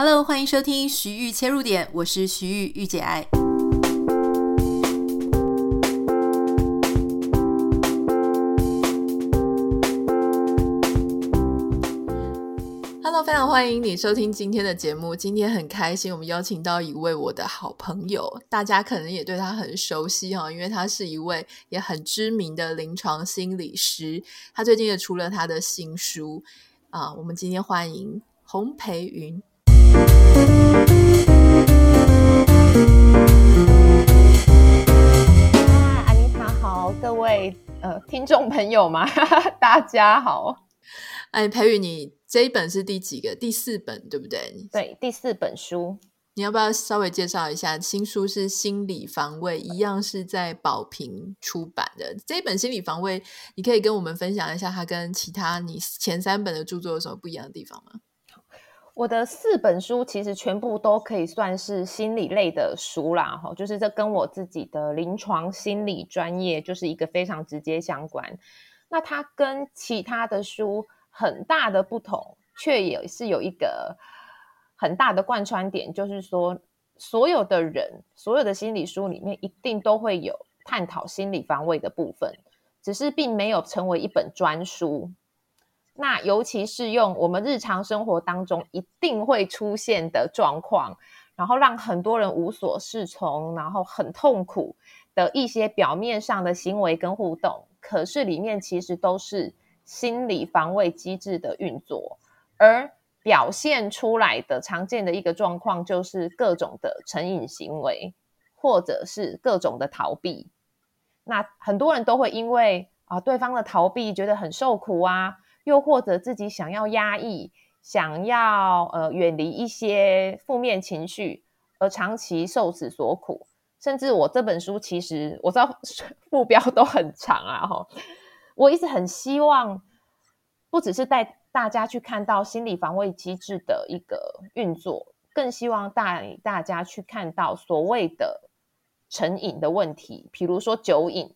Hello，欢迎收听徐玉切入点，我是徐玉玉姐爱。Hello，非常欢迎你收听今天的节目。今天很开心，我们邀请到一位我的好朋友，大家可能也对他很熟悉哈，因为他是一位也很知名的临床心理师。他最近也出了他的新书啊，我们今天欢迎洪培云。安妮塔好，各位呃听众朋友们，大家好。哎，培宇，你这一本是第几个？第四本对不对？对，第四本书。你要不要稍微介绍一下？新书是《心理防卫》，一样是在宝瓶出版的。这一本《心理防卫》，你可以跟我们分享一下，它跟其他你前三本的著作有什么不一样的地方吗？我的四本书其实全部都可以算是心理类的书啦，哈，就是这跟我自己的临床心理专业就是一个非常直接相关。那它跟其他的书很大的不同，却也是有一个很大的贯穿点，就是说所有的人，所有的心理书里面一定都会有探讨心理防卫的部分，只是并没有成为一本专书。那尤其是用我们日常生活当中一定会出现的状况，然后让很多人无所适从，然后很痛苦的一些表面上的行为跟互动，可是里面其实都是心理防卫机制的运作，而表现出来的常见的一个状况就是各种的成瘾行为，或者是各种的逃避。那很多人都会因为啊对方的逃避觉得很受苦啊。又或者自己想要压抑，想要呃远离一些负面情绪，而长期受此所苦。甚至我这本书其实我知道 目标都很长啊，哈，我一直很希望，不只是带大家去看到心理防卫机制的一个运作，更希望带大家去看到所谓的成瘾的问题，比如说酒瘾。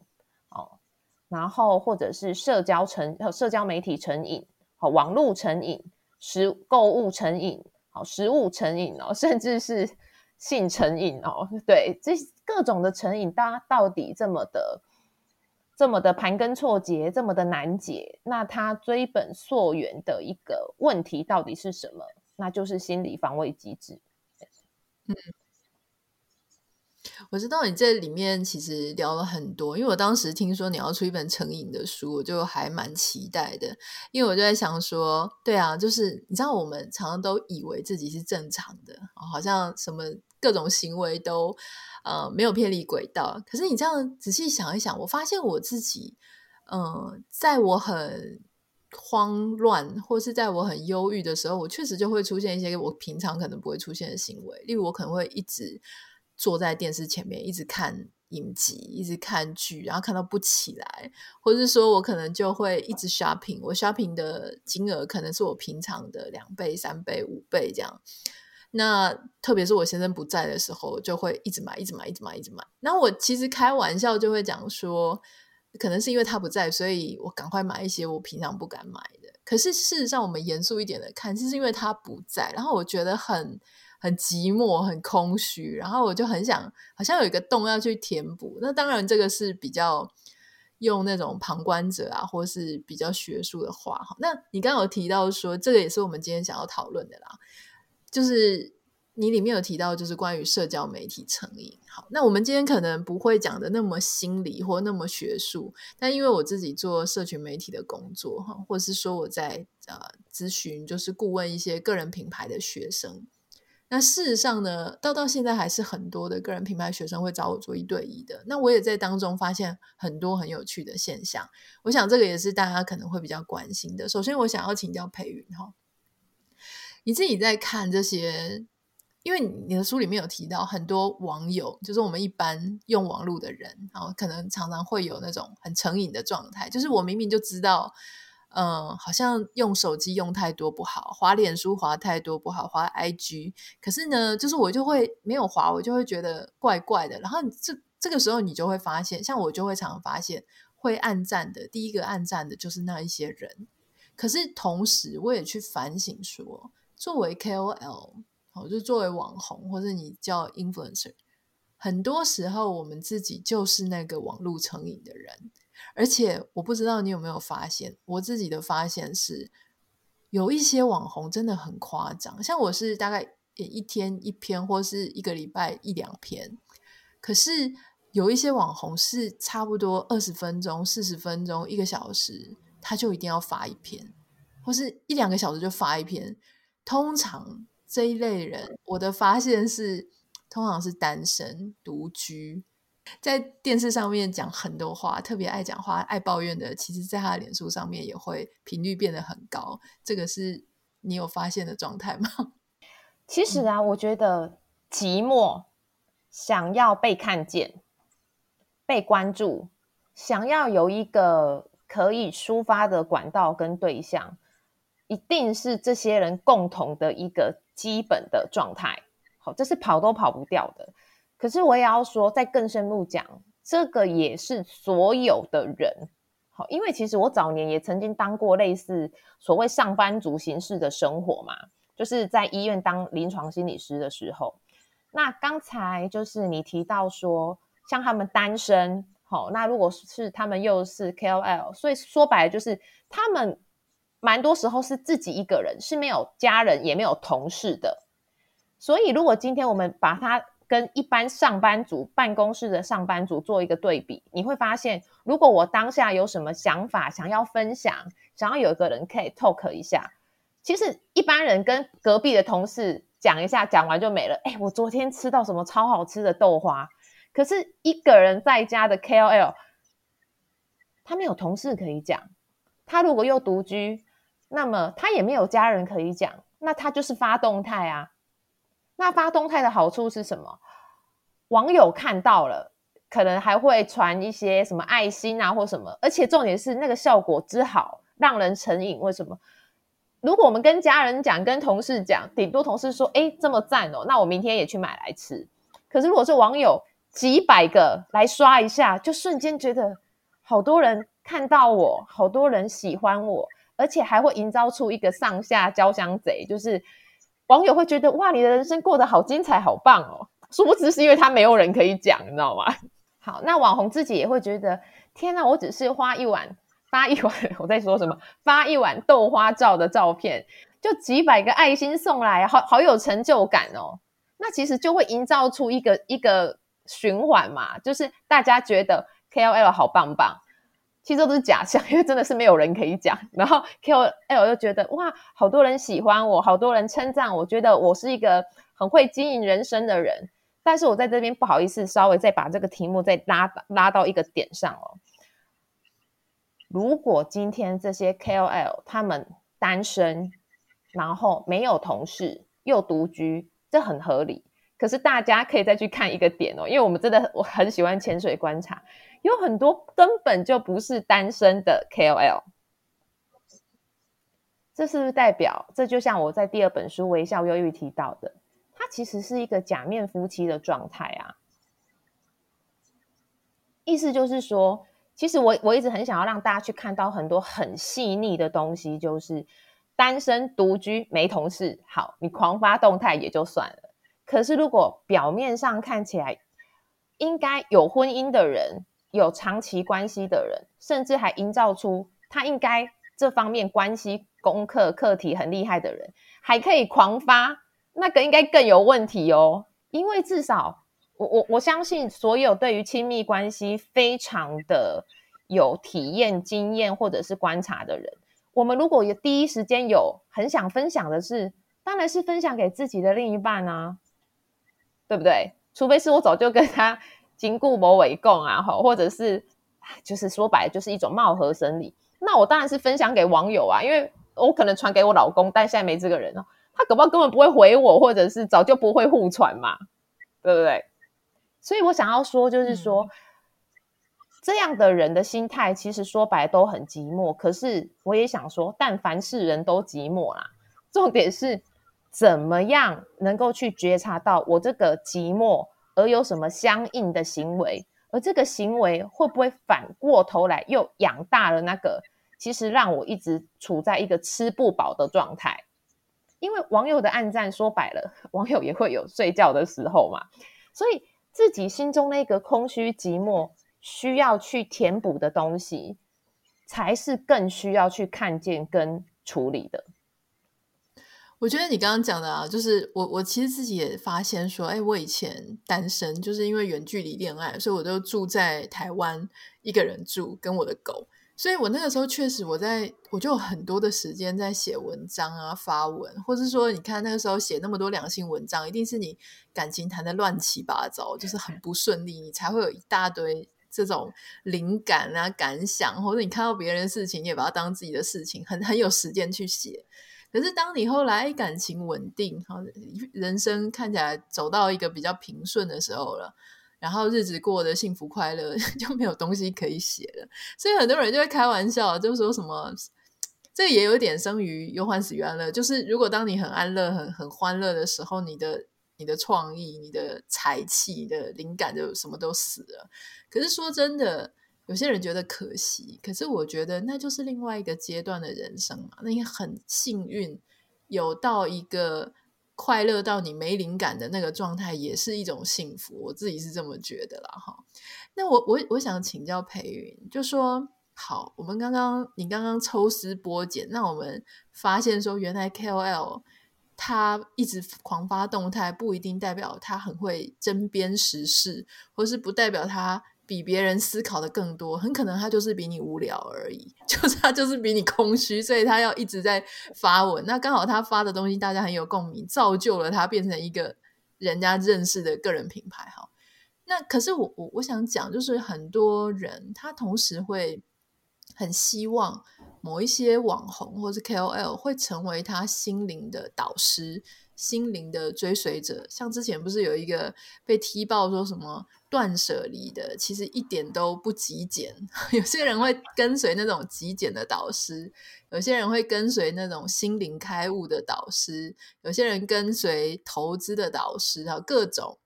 然后，或者是社交成社交媒体成瘾，好，网络成瘾，食购物成瘾，好，食物成瘾哦，甚至是性成瘾哦，对，这各种的成瘾，它到底这么的这么的盘根错节，这么的难解，那它追本溯源的一个问题到底是什么？那就是心理防卫机制。嗯。我知道你这里面其实聊了很多，因为我当时听说你要出一本成瘾的书，我就还蛮期待的。因为我就在想说，对啊，就是你知道，我们常常都以为自己是正常的，好像什么各种行为都呃没有偏离轨道。可是你这样仔细想一想，我发现我自己，嗯、在我很慌乱或是在我很忧郁的时候，我确实就会出现一些我平常可能不会出现的行为，例如我可能会一直。坐在电视前面一直看影集，一直看剧，然后看到不起来，或者是说我可能就会一直 shopping，我 shopping 的金额可能是我平常的两倍、三倍、五倍这样。那特别是我先生不在的时候，就会一直买、一直买、一直买、一直买。那我其实开玩笑就会讲说，可能是因为他不在，所以我赶快买一些我平常不敢买的。可是事实上，我们严肃一点的看，是因为他不在，然后我觉得很。很寂寞，很空虚，然后我就很想，好像有一个洞要去填补。那当然，这个是比较用那种旁观者啊，或是比较学术的话哈。那你刚有提到说，这个也是我们今天想要讨论的啦，就是你里面有提到，就是关于社交媒体成瘾。好，那我们今天可能不会讲的那么心理或那么学术，但因为我自己做社群媒体的工作哈，或是说我在呃咨询，就是顾问一些个人品牌的学生。那事实上呢，到到现在还是很多的个人品牌学生会找我做一对一的。那我也在当中发现很多很有趣的现象。我想这个也是大家可能会比较关心的。首先，我想要请教培云哈，你自己在看这些，因为你的书里面有提到很多网友，就是我们一般用网络的人，然后可能常常会有那种很成瘾的状态，就是我明明就知道。嗯，好像用手机用太多不好，滑脸书滑太多不好，滑 IG。可是呢，就是我就会没有滑，我就会觉得怪怪的。然后这这个时候你就会发现，像我就会常常发现会暗赞的，第一个暗赞的就是那一些人。可是同时，我也去反省说，作为 KOL，我就作为网红或者你叫 influencer，很多时候我们自己就是那个网络成瘾的人。而且我不知道你有没有发现，我自己的发现是，有一些网红真的很夸张。像我是大概一天一篇，或是一个礼拜一两篇。可是有一些网红是差不多二十分钟、四十分钟、一个小时，他就一定要发一篇，或是一两个小时就发一篇。通常这一类人，我的发现是，通常是单身独居。在电视上面讲很多话，特别爱讲话、爱抱怨的，其实在他的脸书上面也会频率变得很高。这个是你有发现的状态吗？其实啊，嗯、我觉得寂寞，想要被看见、被关注，想要有一个可以抒发的管道跟对象，一定是这些人共同的一个基本的状态。好，这是跑都跑不掉的。可是我也要说，再更深入讲，这个也是所有的人。好，因为其实我早年也曾经当过类似所谓上班族形式的生活嘛，就是在医院当临床心理师的时候。那刚才就是你提到说，像他们单身，好，那如果是他们又是 KOL，所以说白了就是他们蛮多时候是自己一个人，是没有家人也没有同事的。所以如果今天我们把他跟一般上班族、办公室的上班族做一个对比，你会发现，如果我当下有什么想法想要分享，想要有一个人可以 talk 一下，其实一般人跟隔壁的同事讲一下，讲完就没了。哎，我昨天吃到什么超好吃的豆花。可是一个人在家的 KOL，他没有同事可以讲，他如果又独居，那么他也没有家人可以讲，那他就是发动态啊。那发动态的好处是什么？网友看到了，可能还会传一些什么爱心啊，或什么。而且重点是那个效果之好，让人成瘾。为什么？如果我们跟家人讲，跟同事讲，顶多同事说：“哎，这么赞哦，那我明天也去买来吃。”可是如果是网友几百个来刷一下，就瞬间觉得好多人看到我，好多人喜欢我，而且还会营造出一个上下交相贼，就是。网友会觉得哇，你的人生过得好精彩，好棒哦！殊不知是因为他没有人可以讲，你知道吗？好，那网红自己也会觉得，天哪，我只是花一碗发一碗，我在说什么？发一碗豆花照的照片，就几百个爱心送来，好好有成就感哦。那其实就会营造出一个一个循环嘛，就是大家觉得 KOL 好棒棒。其实都是假象，因为真的是没有人可以讲。然后 KOL 又觉得哇，好多人喜欢我，好多人称赞我，觉得我是一个很会经营人生的人。但是我在这边不好意思，稍微再把这个题目再拉拉到一个点上哦。如果今天这些 KOL 他们单身，然后没有同事，又独居，这很合理。可是大家可以再去看一个点哦，因为我们真的我很喜欢潜水观察，有很多根本就不是单身的 KOL，这是不是代表这就像我在第二本书《微笑忧郁》提到的，它其实是一个假面夫妻的状态啊？意思就是说，其实我我一直很想要让大家去看到很多很细腻的东西，就是单身独居没同事，好，你狂发动态也就算了。可是，如果表面上看起来应该有婚姻的人，有长期关系的人，甚至还营造出他应该这方面关系功课课题很厉害的人，还可以狂发，那个应该更有问题哦。因为至少我我我相信，所有对于亲密关系非常的有体验、经验或者是观察的人，我们如果有第一时间有很想分享的是，当然是分享给自己的另一半啊。对不对？除非是我早就跟他经过某尾共啊，或者是就是说白了就是一种貌合神离。那我当然是分享给网友啊，因为我可能传给我老公，但现在没这个人哦，他搞不好根本不会回我，或者是早就不会互传嘛，对不对？所以我想要说，就是说、嗯、这样的人的心态，其实说白都很寂寞。可是我也想说，但凡是人都寂寞啦，重点是。怎么样能够去觉察到我这个寂寞，而有什么相应的行为？而这个行为会不会反过头来又养大了那个？其实让我一直处在一个吃不饱的状态。因为网友的暗赞说白了，网友也会有睡觉的时候嘛，所以自己心中那个空虚寂寞需要去填补的东西，才是更需要去看见跟处理的。我觉得你刚刚讲的啊，就是我我其实自己也发现说，哎，我以前单身，就是因为远距离恋爱，所以我都住在台湾，一个人住，跟我的狗。所以我那个时候确实，我在我就有很多的时间在写文章啊、发文，或是说，你看那个时候写那么多两性文章，一定是你感情谈得乱七八糟，就是很不顺利，你才会有一大堆这种灵感啊、感想，或者你看到别人的事情，也把它当自己的事情，很很有时间去写。可是，当你后来感情稳定，哈，人生看起来走到一个比较平顺的时候了，然后日子过得幸福快乐，就没有东西可以写了。所以很多人就会开玩笑，就说什么，这也有点生于忧患，死于安乐。就是如果当你很安乐、很很欢乐的时候，你的你的创意、你的才气、你的灵感就什么都死了。可是说真的。有些人觉得可惜，可是我觉得那就是另外一个阶段的人生嘛。那你很幸运，有到一个快乐到你没灵感的那个状态，也是一种幸福。我自己是这么觉得啦，哈。那我我我想请教培芸，就说好，我们刚刚你刚刚抽丝剥茧，那我们发现说，原来 KOL 他一直狂发动态，不一定代表他很会针砭时事，或是不代表他。比别人思考的更多，很可能他就是比你无聊而已，就是他就是比你空虚，所以他要一直在发文。那刚好他发的东西大家很有共鸣，造就了他变成一个人家认识的个人品牌。哈，那可是我我我想讲，就是很多人他同时会很希望某一些网红或是 KOL 会成为他心灵的导师。心灵的追随者，像之前不是有一个被踢爆说什么断舍离的，其实一点都不极简。有些人会跟随那种极简的导师，有些人会跟随那种心灵开悟的导师，有些人跟随投资的导师啊，各种。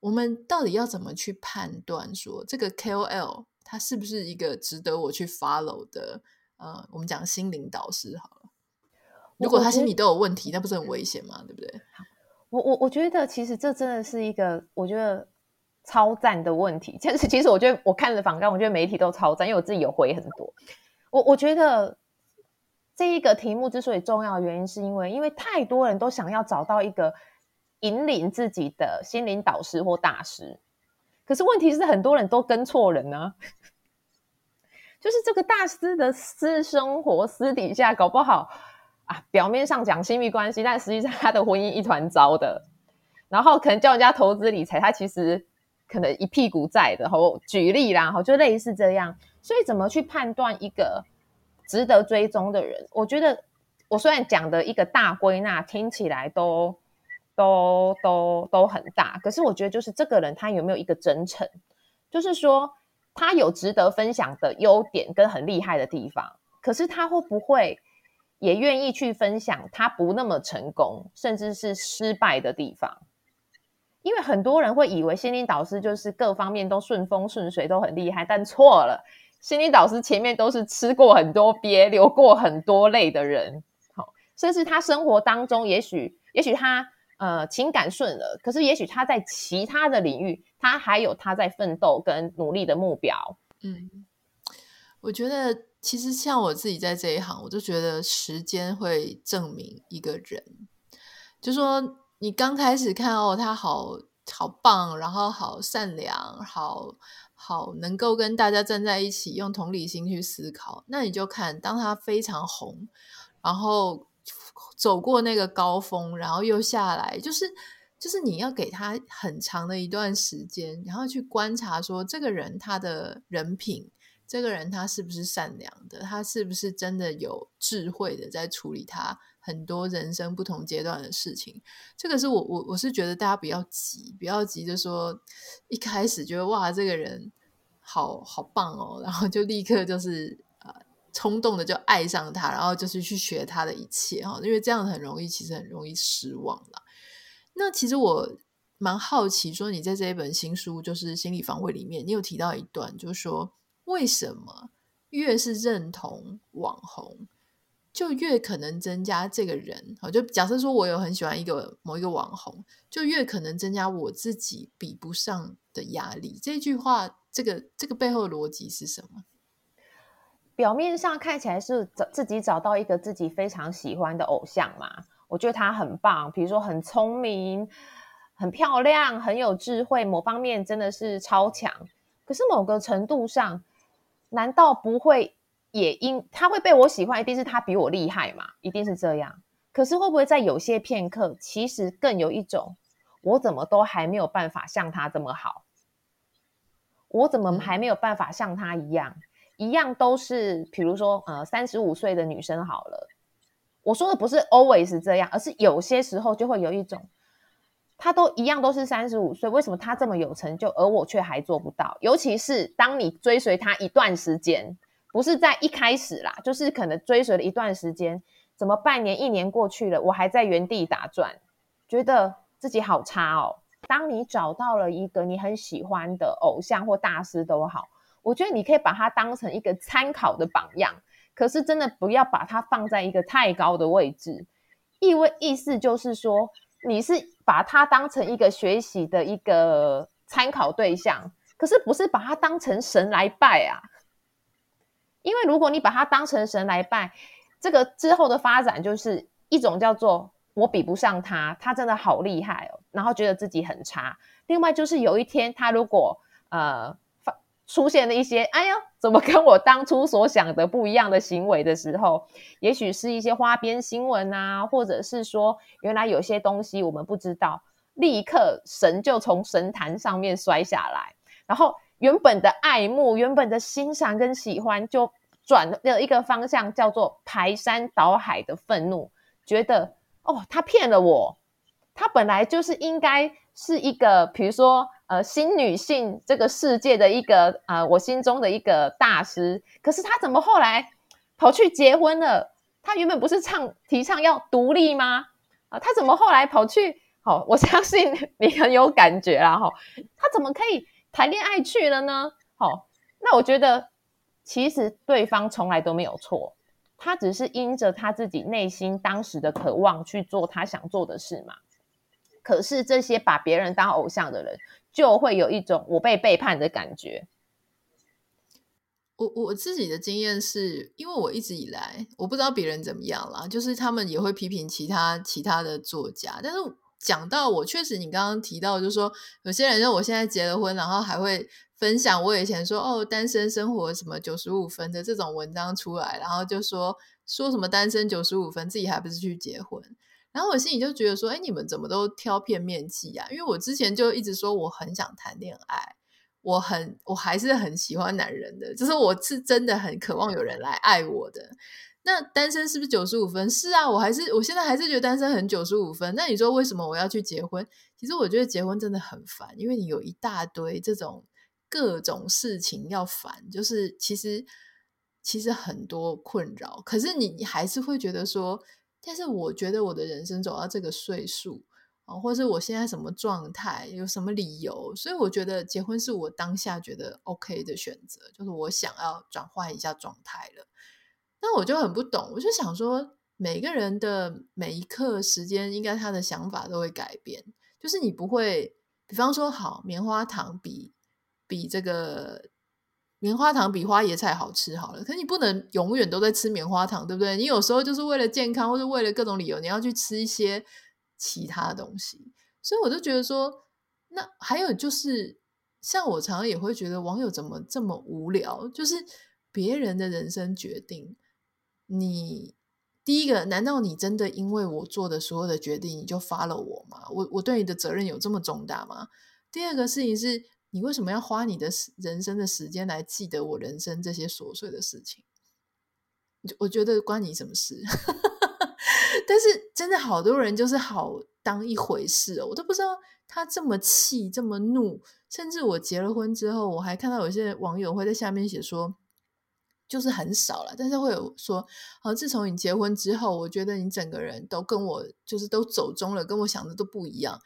我们到底要怎么去判断说这个 KOL 他是不是一个值得我去 follow 的？呃，我们讲心灵导师好了。如果他心里都有问题，那不是很危险吗？对不对？我我我觉得其实这真的是一个我觉得超赞的问题。其实其实我觉得我看了访纲，我觉得媒体都超赞，因为我自己有回很多。我我觉得这一个题目之所以重要原因，是因为因为太多人都想要找到一个引领自己的心灵导师或大师，可是问题是很多人都跟错人呢、啊。就是这个大师的私生活私底下搞不好。啊，表面上讲亲密关系，但实际上他的婚姻一团糟的。然后可能教人家投资理财，他其实可能一屁股债的。吼，举例啦，吼，就类似这样。所以怎么去判断一个值得追踪的人？我觉得我虽然讲的一个大归纳听起来都都都都很大，可是我觉得就是这个人他有没有一个真诚，就是说他有值得分享的优点跟很厉害的地方，可是他会不会？也愿意去分享他不那么成功，甚至是失败的地方，因为很多人会以为心灵导师就是各方面都顺风顺水，都很厉害，但错了。心灵导师前面都是吃过很多鳖、流过很多泪的人，好，甚至他生活当中也许，也许他呃情感顺了，可是也许他在其他的领域，他还有他在奋斗跟努力的目标。嗯，我觉得。其实像我自己在这一行，我就觉得时间会证明一个人。就说你刚开始看哦，他好好棒，然后好善良，好好能够跟大家站在一起，用同理心去思考。那你就看，当他非常红，然后走过那个高峰，然后又下来，就是就是你要给他很长的一段时间，然后去观察说这个人他的人品。这个人他是不是善良的？他是不是真的有智慧的在处理他很多人生不同阶段的事情？这个是我我我是觉得大家不要急，不要急着说一开始觉得哇这个人好好棒哦，然后就立刻就是呃冲动的就爱上他，然后就是去学他的一切哈，因为这样很容易，其实很容易失望了。那其实我蛮好奇，说你在这一本新书就是心理防卫里面，你有提到一段，就是说。为什么越是认同网红，就越可能增加这个人。好，就假设说我有很喜欢一个某一个网红，就越可能增加我自己比不上的压力。这句话，这个这个背后的逻辑是什么？表面上看起来是找自己找到一个自己非常喜欢的偶像嘛，我觉得他很棒，比如说很聪明、很漂亮、很有智慧，某方面真的是超强。可是某个程度上，难道不会也因他会被我喜欢，一定是他比我厉害嘛？一定是这样。可是会不会在有些片刻，其实更有一种，我怎么都还没有办法像他这么好？我怎么还没有办法像他一样？一样都是，比如说，呃，三十五岁的女生好了。我说的不是 always 这样，而是有些时候就会有一种，她都一样都是三十五岁，为什么她这么有成就，而我却还做不到？尤其是当你追随她一段时间，不是在一开始啦，就是可能追随了一段时间，怎么半年、一年过去了，我还在原地打转，觉得自己好差哦。当你找到了一个你很喜欢的偶像或大师都好。我觉得你可以把它当成一个参考的榜样，可是真的不要把它放在一个太高的位置。意味意思就是说，你是把它当成一个学习的一个参考对象，可是不是把它当成神来拜啊。因为如果你把它当成神来拜，这个之后的发展就是一种叫做我比不上他，他真的好厉害哦，然后觉得自己很差。另外就是有一天他如果呃。出现了一些，哎呀，怎么跟我当初所想的不一样的行为的时候，也许是一些花边新闻啊，或者是说，原来有些东西我们不知道，立刻神就从神坛上面摔下来，然后原本的爱慕、原本的欣赏跟喜欢，就转了一个方向，叫做排山倒海的愤怒，觉得哦，他骗了我，他本来就是应该是一个，比如说。呃，新女性这个世界的一个呃，我心中的一个大师，可是他怎么后来跑去结婚了？他原本不是唱提倡要独立吗？啊、他怎么后来跑去？好、我相信你很有感觉啦，哈、哦，他怎么可以谈恋爱去了呢？好、那我觉得其实对方从来都没有错，他只是因着他自己内心当时的渴望去做他想做的事嘛。可是这些把别人当偶像的人，就会有一种我被背叛的感觉。我我自己的经验是，因为我一直以来我不知道别人怎么样啦，就是他们也会批评其他其他的作家。但是讲到我，确实你刚刚提到，就是说有些人说我现在结了婚，然后还会分享我以前说哦单身生活什么九十五分的这种文章出来，然后就说说什么单身九十五分，自己还不是去结婚。然后我心里就觉得说，哎，你们怎么都挑片面记啊？因为我之前就一直说我很想谈恋爱，我很我还是很喜欢男人的，就是我是真的很渴望有人来爱我的。那单身是不是九十五分？是啊，我还是我现在还是觉得单身很九十五分。那你说为什么我要去结婚？其实我觉得结婚真的很烦，因为你有一大堆这种各种事情要烦，就是其实其实很多困扰，可是你还是会觉得说。但是我觉得我的人生走到这个岁数啊，或是我现在什么状态，有什么理由，所以我觉得结婚是我当下觉得 OK 的选择，就是我想要转换一下状态了。那我就很不懂，我就想说，每个人的每一刻时间，应该他的想法都会改变，就是你不会，比方说，好，棉花糖比比这个。棉花糖比花椰菜好吃好了，可你不能永远都在吃棉花糖，对不对？你有时候就是为了健康，或者为了各种理由，你要去吃一些其他东西。所以我就觉得说，那还有就是，像我常常也会觉得网友怎么这么无聊？就是别人的人生决定，你第一个，难道你真的因为我做的所有的决定，你就发了我吗？我我对你的责任有这么重大吗？第二个事情是。你为什么要花你的人生的时间来记得我人生这些琐碎的事情？我觉得关你什么事？但是真的好多人就是好当一回事哦，我都不知道他这么气这么怒，甚至我结了婚之后，我还看到有些网友会在下面写说，就是很少了，但是会有说，好，自从你结婚之后，我觉得你整个人都跟我就是都走中了，跟我想的都不一样。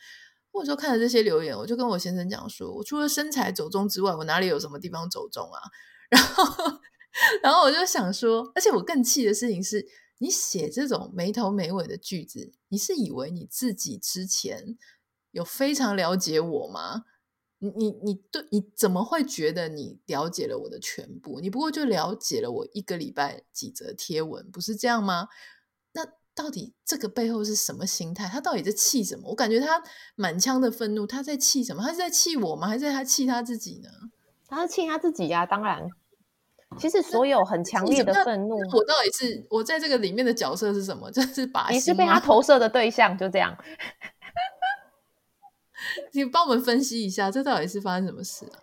或者说看了这些留言，我就跟我先生讲说，我除了身材走中之外，我哪里有什么地方走中啊？然后，然后我就想说，而且我更气的事情是，你写这种没头没尾的句子，你是以为你自己之前有非常了解我吗？你你你对你怎么会觉得你了解了我的全部？你不过就了解了我一个礼拜几则贴文，不是这样吗？那到底这个背后是什么心态？他到底在气什么？我感觉他满腔的愤怒，他在气什么？他是在气我吗？还是在他气他自己呢？他是气他自己呀、啊，当然。其实所有很强烈的愤怒，我到底是我在这个里面的角色是什么？就是把你是被他投射的对象，就这样。你帮我们分析一下，这到底是发生什么事啊？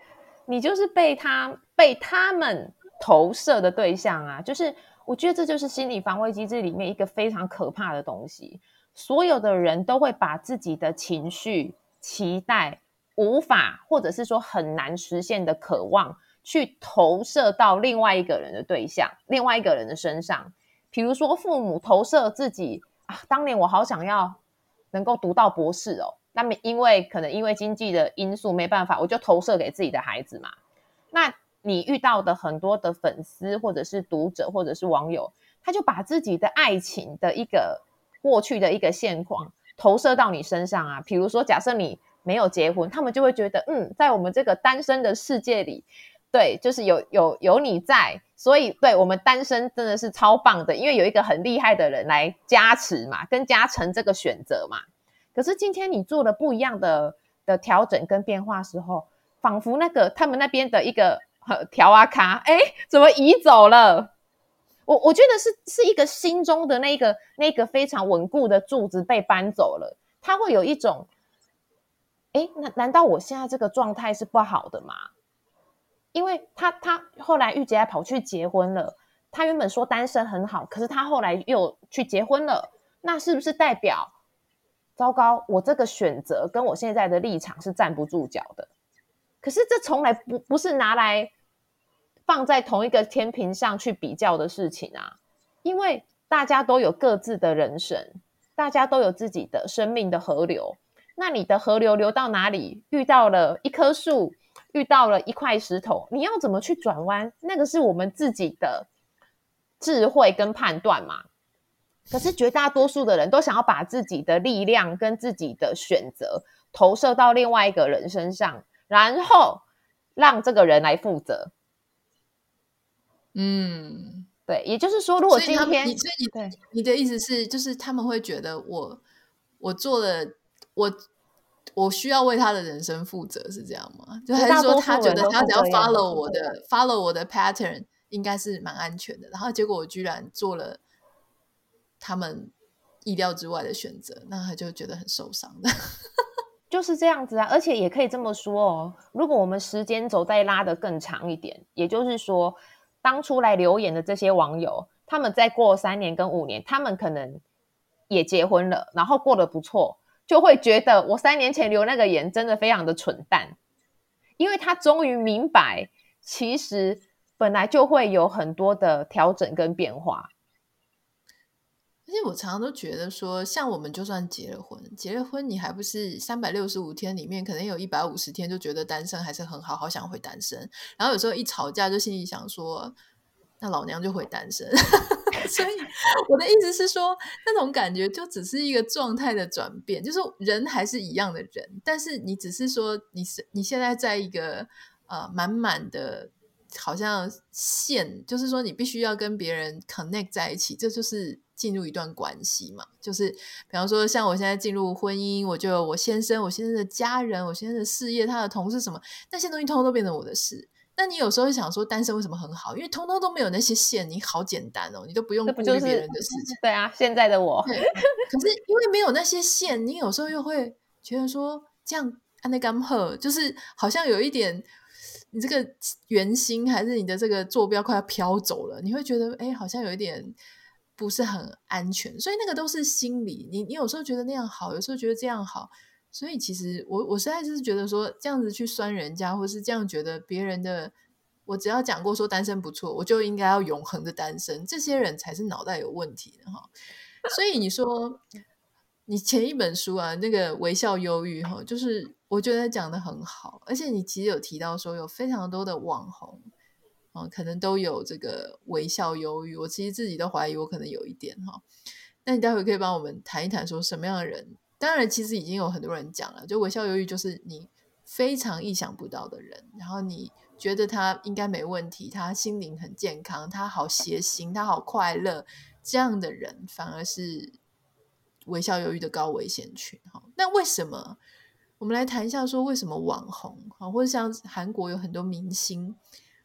你就是被他被他们投射的对象啊！就是我觉得这就是心理防卫机制里面一个非常可怕的东西。所有的人都会把自己的情绪、期待、无法或者是说很难实现的渴望。去投射到另外一个人的对象，另外一个人的身上。比如说，父母投射自己啊，当年我好想要能够读到博士哦。那么，因为可能因为经济的因素没办法，我就投射给自己的孩子嘛。那你遇到的很多的粉丝，或者是读者，或者是网友，他就把自己的爱情的一个过去的一个现况投射到你身上啊。比如说，假设你没有结婚，他们就会觉得，嗯，在我们这个单身的世界里。对，就是有有有你在，所以对我们单身真的是超棒的，因为有一个很厉害的人来加持嘛，跟加成这个选择嘛。可是今天你做了不一样的的调整跟变化时候，仿佛那个他们那边的一个调啊卡，哎，怎么移走了？我我觉得是是一个心中的那个那个非常稳固的柱子被搬走了，他会有一种，哎，难难道我现在这个状态是不好的吗？因为他他后来玉洁还跑去结婚了，他原本说单身很好，可是他后来又去结婚了，那是不是代表糟糕？我这个选择跟我现在的立场是站不住脚的。可是这从来不不是拿来放在同一个天平上去比较的事情啊，因为大家都有各自的人生，大家都有自己的生命的河流。那你的河流流到哪里？遇到了一棵树。遇到了一块石头，你要怎么去转弯？那个是我们自己的智慧跟判断嘛。可是绝大多数的人都想要把自己的力量跟自己的选择投射到另外一个人身上，然后让这个人来负责。嗯，对，也就是说，如果今天，所以你，对，你的意思是，就是他们会觉得我，我做了，我。我需要为他的人生负责，是这样吗？就还是说他觉得他只要 follow 我的 follow 我的 pattern 应该是蛮安全的，然后结果我居然做了他们意料之外的选择，那他就觉得很受伤的。就是这样子啊，而且也可以这么说哦。如果我们时间轴再拉得更长一点，也就是说，当初来留言的这些网友，他们再过三年跟五年，他们可能也结婚了，然后过得不错。就会觉得我三年前留那个言真的非常的蠢蛋，因为他终于明白，其实本来就会有很多的调整跟变化。而且我常常都觉得说，像我们就算结了婚，结了婚你还不是三百六十五天里面，可能有一百五十天就觉得单身还是很好，好想回单身。然后有时候一吵架，就心里想说，那老娘就回单身。所以我的意思是说，那种感觉就只是一个状态的转变，就是人还是一样的人，但是你只是说你是你现在在一个呃满满的，好像线，就是说你必须要跟别人 connect 在一起，这就是进入一段关系嘛。就是比方说，像我现在进入婚姻，我就有我先生、我先生的家人、我先生的事业、他的同事什么，那些东西通通都变成我的事。那你有时候会想说，单身为什么很好？因为通通都没有那些线，你好简单哦，你都不用顾虑别人的事情。对啊，现在的我。可是因为没有那些线，你有时候又会觉得说，这样安内甘赫，就是好像有一点，你这个圆心还是你的这个坐标快要飘走了，你会觉得哎，好像有一点不是很安全。所以那个都是心理，你你有时候觉得那样好，有时候觉得这样好。所以其实我我实在是觉得说，这样子去酸人家，或是这样觉得别人的，我只要讲过说单身不错，我就应该要永恒的单身，这些人才是脑袋有问题的哈。所以你说你前一本书啊，那个微笑忧郁哈，就是我觉得讲得很好，而且你其实有提到说有非常多的网红，嗯，可能都有这个微笑忧郁。我其实自己都怀疑我可能有一点哈。那你待会可以帮我们谈一谈，说什么样的人？当然，其实已经有很多人讲了，就微笑忧郁就是你非常意想不到的人，然后你觉得他应该没问题，他心灵很健康，他好谐星，他好快乐，这样的人反而是微笑忧郁的高危险群。哈，那为什么？我们来谈一下，说为什么网红啊，或者像韩国有很多明星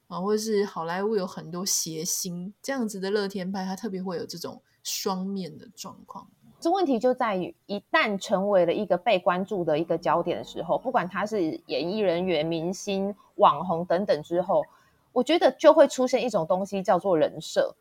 啊，或者是好莱坞有很多谐星这样子的乐天派，他特别会有这种双面的状况。这问题就在于，一旦成为了一个被关注的一个焦点的时候，不管他是演艺人员、明星、网红等等之后，我觉得就会出现一种东西叫做人设。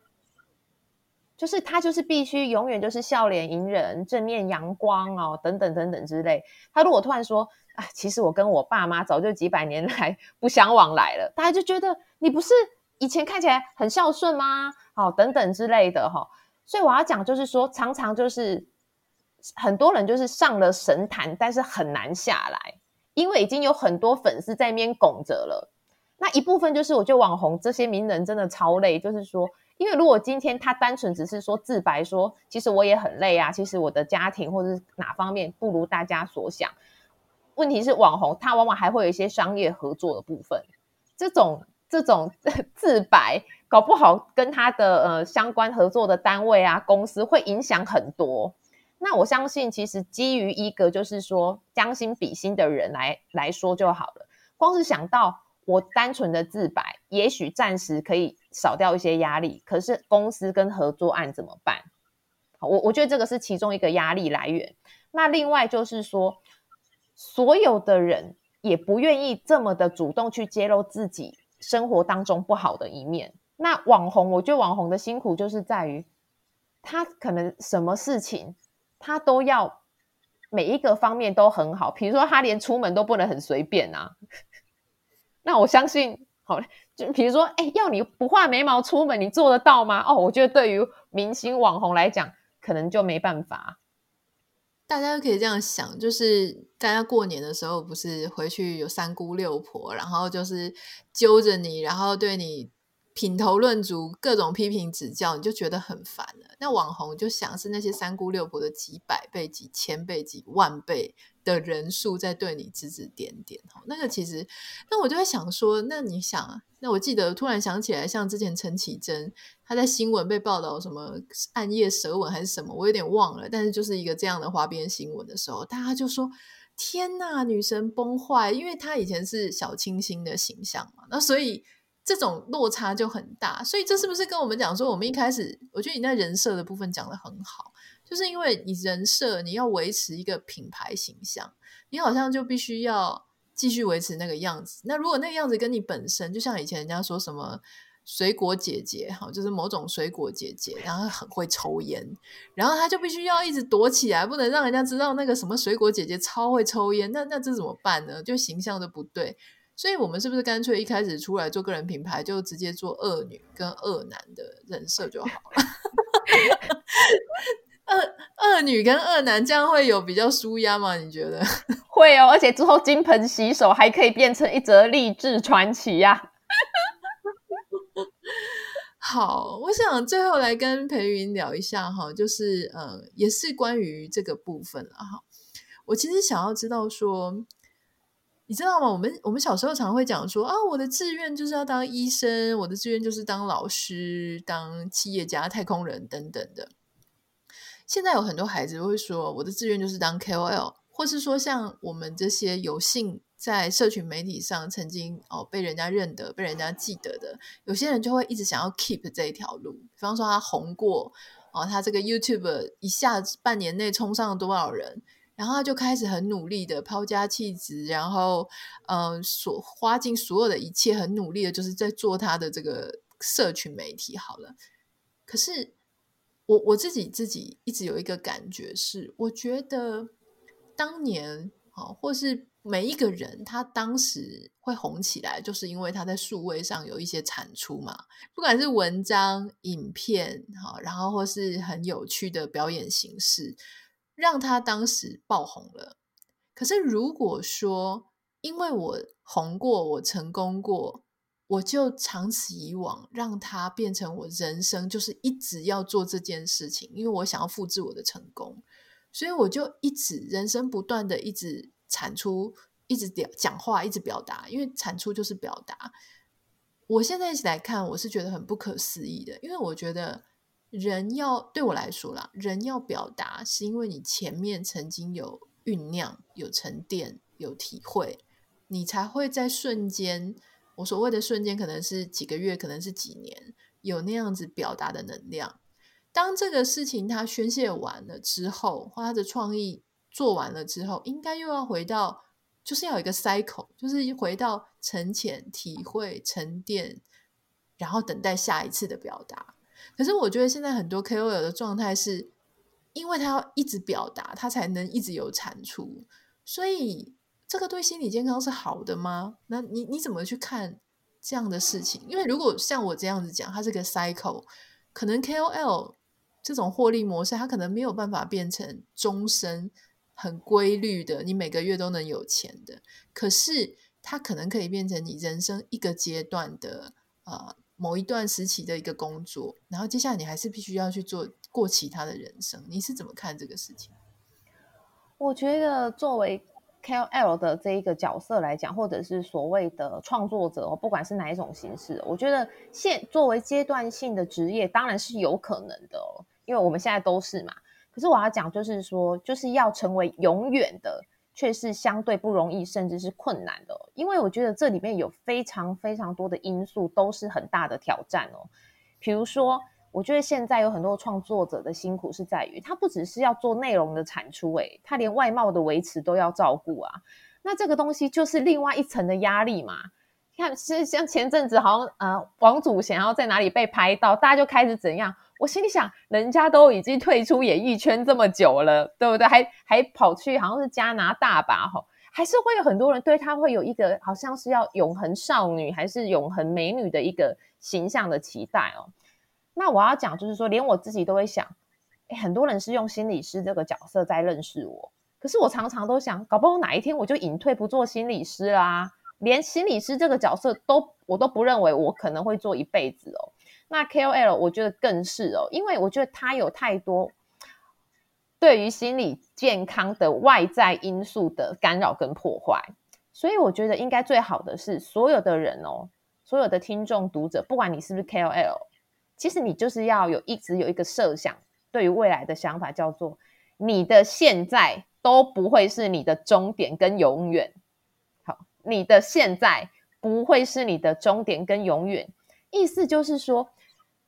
就是他，就是必须永远就是笑脸迎人、正面阳光哦，等等等等之类。他如果突然说啊，其实我跟我爸妈早就几百年来 不相往来了，大家就觉得你不是以前看起来很孝顺吗？哦，等等之类的哈。所以我要讲就是说，常常就是很多人就是上了神坛，但是很难下来，因为已经有很多粉丝在那边拱着了。那一部分就是我觉得网红这些名人真的超累，就是说。因为如果今天他单纯只是说自白说，其实我也很累啊，其实我的家庭或者是哪方面不如大家所想。问题是网红他往往还会有一些商业合作的部分，这种这种 自白搞不好跟他的呃相关合作的单位啊公司会影响很多。那我相信其实基于一个就是说将心比心的人来来说就好了，光是想到。我单纯的自白，也许暂时可以少掉一些压力，可是公司跟合作案怎么办？我我觉得这个是其中一个压力来源。那另外就是说，所有的人也不愿意这么的主动去揭露自己生活当中不好的一面。那网红，我觉得网红的辛苦就是在于，他可能什么事情他都要每一个方面都很好，比如说他连出门都不能很随便啊。那我相信，好，就比如说，哎，要你不画眉毛出门，你做得到吗？哦，我觉得对于明星网红来讲，可能就没办法。大家都可以这样想，就是大家过年的时候，不是回去有三姑六婆，然后就是揪着你，然后对你品头论足，各种批评指教，你就觉得很烦了。那网红就想是那些三姑六婆的几百倍、几千倍、几万倍。的人数在对你指指点点，那个其实，那我就在想说，那你想，那我记得突然想起来，像之前陈绮贞，她在新闻被报道什么暗夜舌吻还是什么，我有点忘了，但是就是一个这样的花边新闻的时候，大家就说天呐，女神崩坏，因为她以前是小清新的形象嘛，那所以这种落差就很大，所以这是不是跟我们讲说，我们一开始，我觉得你在人设的部分讲得很好。就是因为你人设，你要维持一个品牌形象，你好像就必须要继续维持那个样子。那如果那个样子跟你本身，就像以前人家说什么水果姐姐，哈，就是某种水果姐姐，然后很会抽烟，然后他就必须要一直躲起来，不能让人家知道那个什么水果姐姐超会抽烟。那那这怎么办呢？就形象都不对。所以我们是不是干脆一开始出来做个人品牌，就直接做恶女跟恶男的人设就好了？恶恶女跟恶男这样会有比较舒压吗？你觉得 会哦，而且之后金盆洗手还可以变成一则励志传奇呀、啊。好，我想最后来跟裴云聊一下哈，就是呃，也是关于这个部分了哈。我其实想要知道说，你知道吗？我们我们小时候常会讲说啊，我的志愿就是要当医生，我的志愿就是当老师、当企业家、太空人等等的。现在有很多孩子会说，我的志愿就是当 KOL，或是说像我们这些有幸在社群媒体上曾经哦被人家认得、被人家记得的，有些人就会一直想要 keep 这一条路。比方说他红过哦，他这个 YouTube 一下子半年内冲上了多少人，然后他就开始很努力的抛家弃子，然后嗯、呃，所花尽所有的一切，很努力的就是在做他的这个社群媒体。好了，可是。我我自己自己一直有一个感觉是，我觉得当年啊，或是每一个人，他当时会红起来，就是因为他在数位上有一些产出嘛，不管是文章、影片，哈，然后或是很有趣的表演形式，让他当时爆红了。可是如果说因为我红过，我成功过，我就长此以往，让他变成我人生就是一直要做这件事情，因为我想要复制我的成功，所以我就一直人生不断的一直产出，一直讲讲话，一直表达，因为产出就是表达。我现在一起来看，我是觉得很不可思议的，因为我觉得人要对我来说啦，人要表达，是因为你前面曾经有酝酿、有沉淀、有体会，你才会在瞬间。我所谓的瞬间，可能是几个月，可能是几年，有那样子表达的能量。当这个事情他宣泄完了之后，或他的创意做完了之后，应该又要回到。就是要有一个 cycle，就是回到沉潜、体会、沉淀，然后等待下一次的表达。可是我觉得现在很多 KOL 的状态是，因为他要一直表达，他才能一直有产出。所以这个对心理健康是好的吗？那你你怎么去看这样的事情？因为如果像我这样子讲，它是个 cycle，可能 KOL 这种获利模式，它可能没有办法变成终身。很规律的，你每个月都能有钱的。可是它可能可以变成你人生一个阶段的呃某一段时期的一个工作，然后接下来你还是必须要去做过其他的人生。你是怎么看这个事情？我觉得作为 KOL 的这一个角色来讲，或者是所谓的创作者，不管是哪一种形式，我觉得现作为阶段性的职业，当然是有可能的哦，因为我们现在都是嘛。可是我要讲，就是说，就是要成为永远的，却是相对不容易，甚至是困难的。因为我觉得这里面有非常非常多的因素，都是很大的挑战哦。比如说，我觉得现在有很多创作者的辛苦是在于，他不只是要做内容的产出，诶，他连外貌的维持都要照顾啊。那这个东西就是另外一层的压力嘛。你看，是像前阵子好像呃，王祖贤要在哪里被拍到，大家就开始怎样？我心里想，人家都已经退出演艺圈这么久了，对不对？还还跑去好像是加拿大吧，吼，还是会有很多人对他会有一个好像是要永恒少女还是永恒美女的一个形象的期待哦。那我要讲就是说，连我自己都会想，很多人是用心理师这个角色在认识我，可是我常常都想，搞不好哪一天我就隐退不做心理师啦，连心理师这个角色都我都不认为我可能会做一辈子哦。那 KOL 我觉得更是哦，因为我觉得他有太多对于心理健康的外在因素的干扰跟破坏，所以我觉得应该最好的是所有的人哦，所有的听众读者，不管你是不是 KOL，其实你就是要有一直有一个设想，对于未来的想法叫做你的现在都不会是你的终点跟永远。你的现在不会是你的终点跟永远，意思就是说。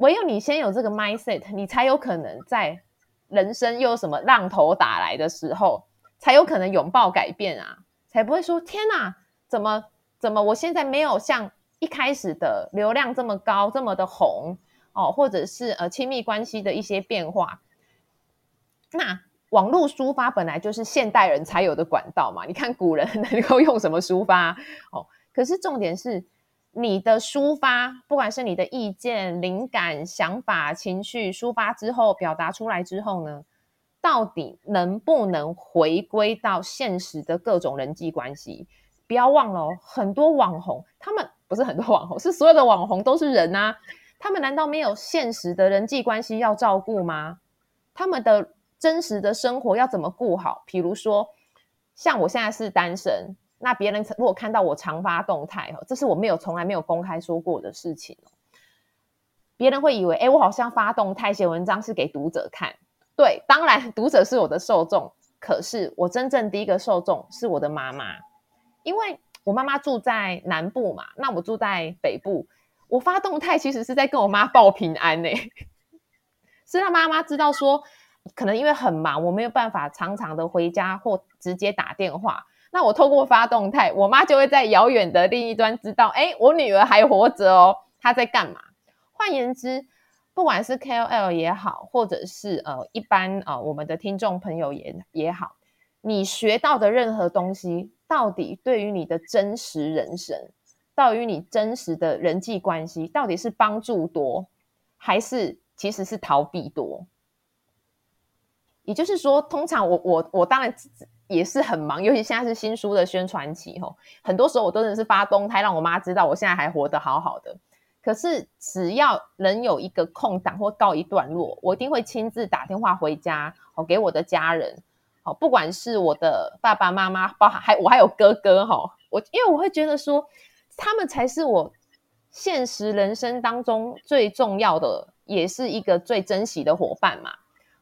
唯有你先有这个 mindset，你才有可能在人生又有什么浪头打来的时候，才有可能拥抱改变啊，才不会说天哪，怎么怎么我现在没有像一开始的流量这么高，这么的红哦，或者是呃亲密关系的一些变化。那网络抒发本来就是现代人才有的管道嘛，你看古人能够用什么抒发哦？可是重点是。你的抒发，不管是你的意见、灵感、想法、情绪抒发之后，表达出来之后呢，到底能不能回归到现实的各种人际关系？不要忘了，很多网红，他们不是很多网红，是所有的网红都是人啊。他们难道没有现实的人际关系要照顾吗？他们的真实的生活要怎么顾好？比如说，像我现在是单身。那别人如果看到我常发动态，这是我没有从来没有公开说过的事情。别人会以为，哎，我好像发动态写文章是给读者看。对，当然 读者是我的受众，可是我真正第一个受众是我的妈妈，因为我妈妈住在南部嘛，那我住在北部，我发动态其实是在跟我妈报平安呢。是让妈妈知道说，可能因为很忙，我没有办法常常的回家或直接打电话。那我透过发动态，我妈就会在遥远的另一端知道，哎，我女儿还活着哦，她在干嘛？换言之，不管是 KOL 也好，或者是呃一般呃我们的听众朋友也也好，你学到的任何东西，到底对于你的真实人生，到于你真实的人际关系，到底是帮助多，还是其实是逃避多？也就是说，通常我我我当然。也是很忙，尤其现在是新书的宣传期吼，很多时候我都是发动态让我妈知道我现在还活得好好的。可是只要能有一个空档或告一段落，我一定会亲自打电话回家，哦，给我的家人，好，不管是我的爸爸妈妈，包含还我还有哥哥哈，我因为我会觉得说，他们才是我现实人生当中最重要的，也是一个最珍惜的伙伴嘛。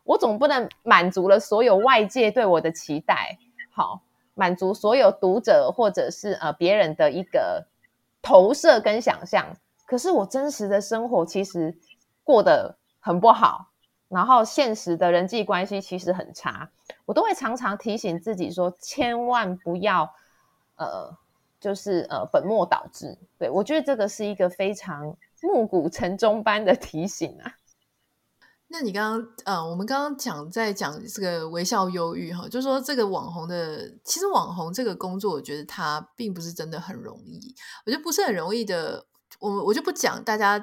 我总不能满足了所有外界对我的期待，好，满足所有读者或者是呃别人的一个投射跟想象。可是我真实的生活其实过得很不好，然后现实的人际关系其实很差，我都会常常提醒自己说，千万不要，呃，就是呃本末倒置。对，我觉得这个是一个非常暮鼓晨钟般的提醒啊。那你刚刚呃，我们刚刚讲在讲这个微笑忧郁哈，就是说这个网红的，其实网红这个工作，我觉得它并不是真的很容易，我觉得不是很容易的。我我就不讲，大家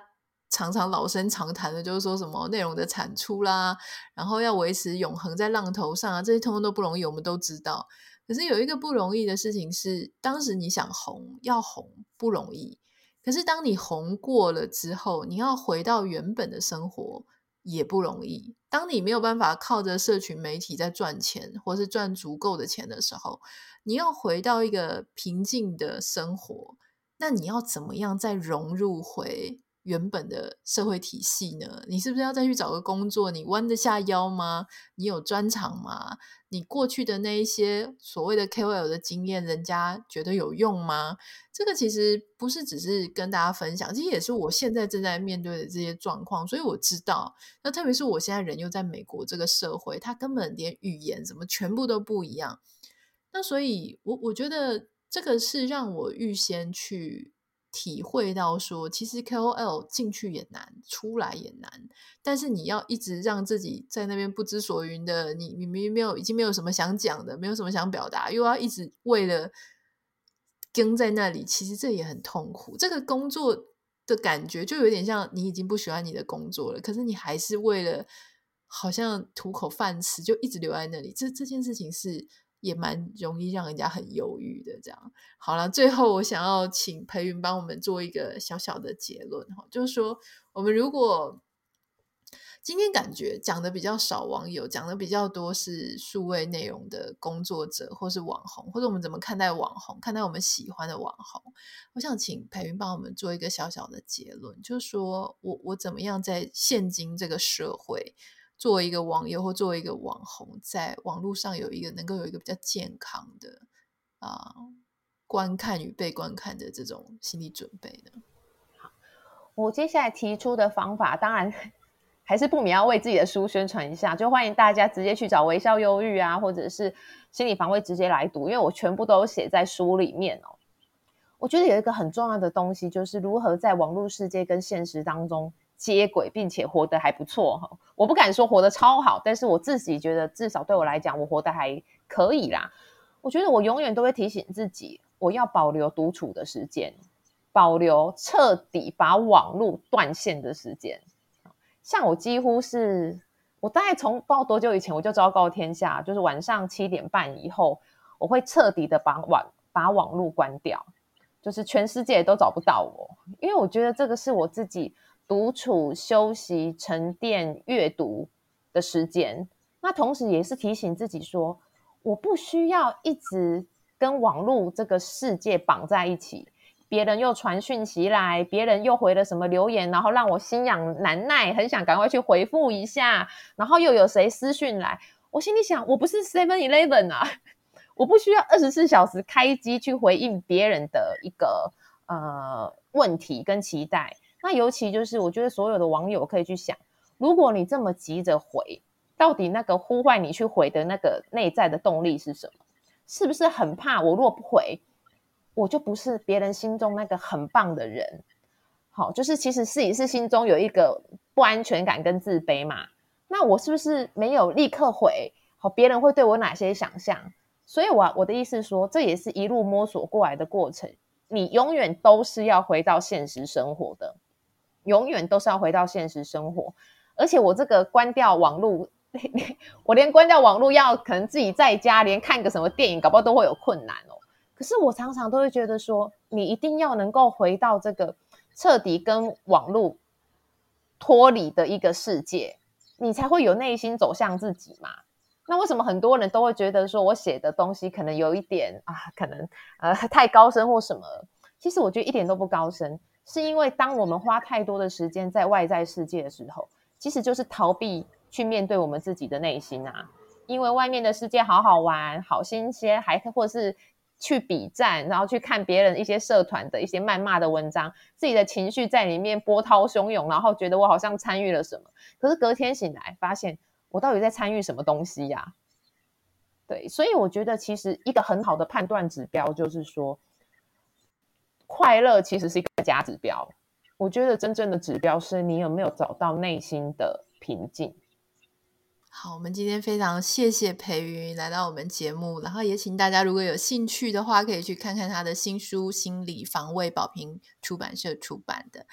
常常老生常谈的，就是说什么内容的产出啦，然后要维持永恒在浪头上啊，这些通通都不容易，我们都知道。可是有一个不容易的事情是，当时你想红，要红不容易。可是当你红过了之后，你要回到原本的生活也不容易。当你没有办法靠着社群媒体在赚钱，或是赚足够的钱的时候，你要回到一个平静的生活。那你要怎么样再融入回原本的社会体系呢？你是不是要再去找个工作？你弯得下腰吗？你有专长吗？你过去的那一些所谓的 KOL 的经验，人家觉得有用吗？这个其实不是只是跟大家分享，其实也是我现在正在面对的这些状况。所以我知道，那特别是我现在人又在美国这个社会，它根本连语言什么全部都不一样。那所以我我觉得。这个是让我预先去体会到说，其实 KOL 进去也难，出来也难。但是你要一直让自己在那边不知所云的，你你明明没有，已经没有什么想讲的，没有什么想表达，又要一直为了跟在那里，其实这也很痛苦。这个工作的感觉就有点像你已经不喜欢你的工作了，可是你还是为了好像图口饭吃，就一直留在那里。这这件事情是。也蛮容易让人家很忧郁的，这样。好了，最后我想要请培云帮我们做一个小小的结论哈，就是说，我们如果今天感觉讲的比较少，网友讲的比较多是数位内容的工作者，或是网红，或者我们怎么看待网红，看待我们喜欢的网红，我想请培云帮我们做一个小小的结论，就是说我我怎么样在现今这个社会。作为一个网友或作为一个网红，在网络上有一个能够有一个比较健康的啊、呃、观看与被观看的这种心理准备呢？好，我接下来提出的方法，当然 还是不免要为自己的书宣传一下，就欢迎大家直接去找《微笑忧郁》啊，或者是心理防卫直接来读，因为我全部都写在书里面哦。我觉得有一个很重要的东西，就是如何在网络世界跟现实当中。接轨，并且活得还不错哈，我不敢说活得超好，但是我自己觉得至少对我来讲，我活得还可以啦。我觉得我永远都会提醒自己，我要保留独处的时间，保留彻底把网络断线的时间。像我几乎是，我大概从不知道多久以前我就昭告天下，就是晚上七点半以后，我会彻底的把网把网络关掉，就是全世界都找不到我，因为我觉得这个是我自己。独处、休息、沉淀、阅读的时间，那同时也是提醒自己说，我不需要一直跟网络这个世界绑在一起。别人又传讯息来，别人又回了什么留言，然后让我心痒难耐，很想赶快去回复一下。然后又有谁私讯来，我心里想，我不是 Seven Eleven 啊，我不需要二十四小时开机去回应别人的一个呃问题跟期待。那尤其就是，我觉得所有的网友可以去想，如果你这么急着回，到底那个呼唤你去回的那个内在的动力是什么？是不是很怕我若不回，我就不是别人心中那个很棒的人？好，就是其实自己是心中有一个不安全感跟自卑嘛。那我是不是没有立刻回？好，别人会对我哪些想象？所以我，我我的意思是说，这也是一路摸索过来的过程。你永远都是要回到现实生活的。永远都是要回到现实生活，而且我这个关掉网络 我连关掉网络，要可能自己在家，连看个什么电影，搞不好都会有困难哦。可是我常常都会觉得说，你一定要能够回到这个彻底跟网络脱离的一个世界，你才会有内心走向自己嘛。那为什么很多人都会觉得说我写的东西可能有一点啊，可能呃太高深或什么？其实我觉得一点都不高深，是因为当我们花太多的时间在外在世界的时候，其实就是逃避去面对我们自己的内心啊。因为外面的世界好好玩、好新鲜，还或是。去比战，然后去看别人一些社团的一些谩骂的文章，自己的情绪在里面波涛汹涌，然后觉得我好像参与了什么，可是隔天醒来发现我到底在参与什么东西呀？对，所以我觉得其实一个很好的判断指标就是说，快乐其实是一个假指标。我觉得真正的指标是你有没有找到内心的平静。好，我们今天非常谢谢培云来到我们节目，然后也请大家如果有兴趣的话，可以去看看他的新书《心理防卫》，宝瓶出版社出版的。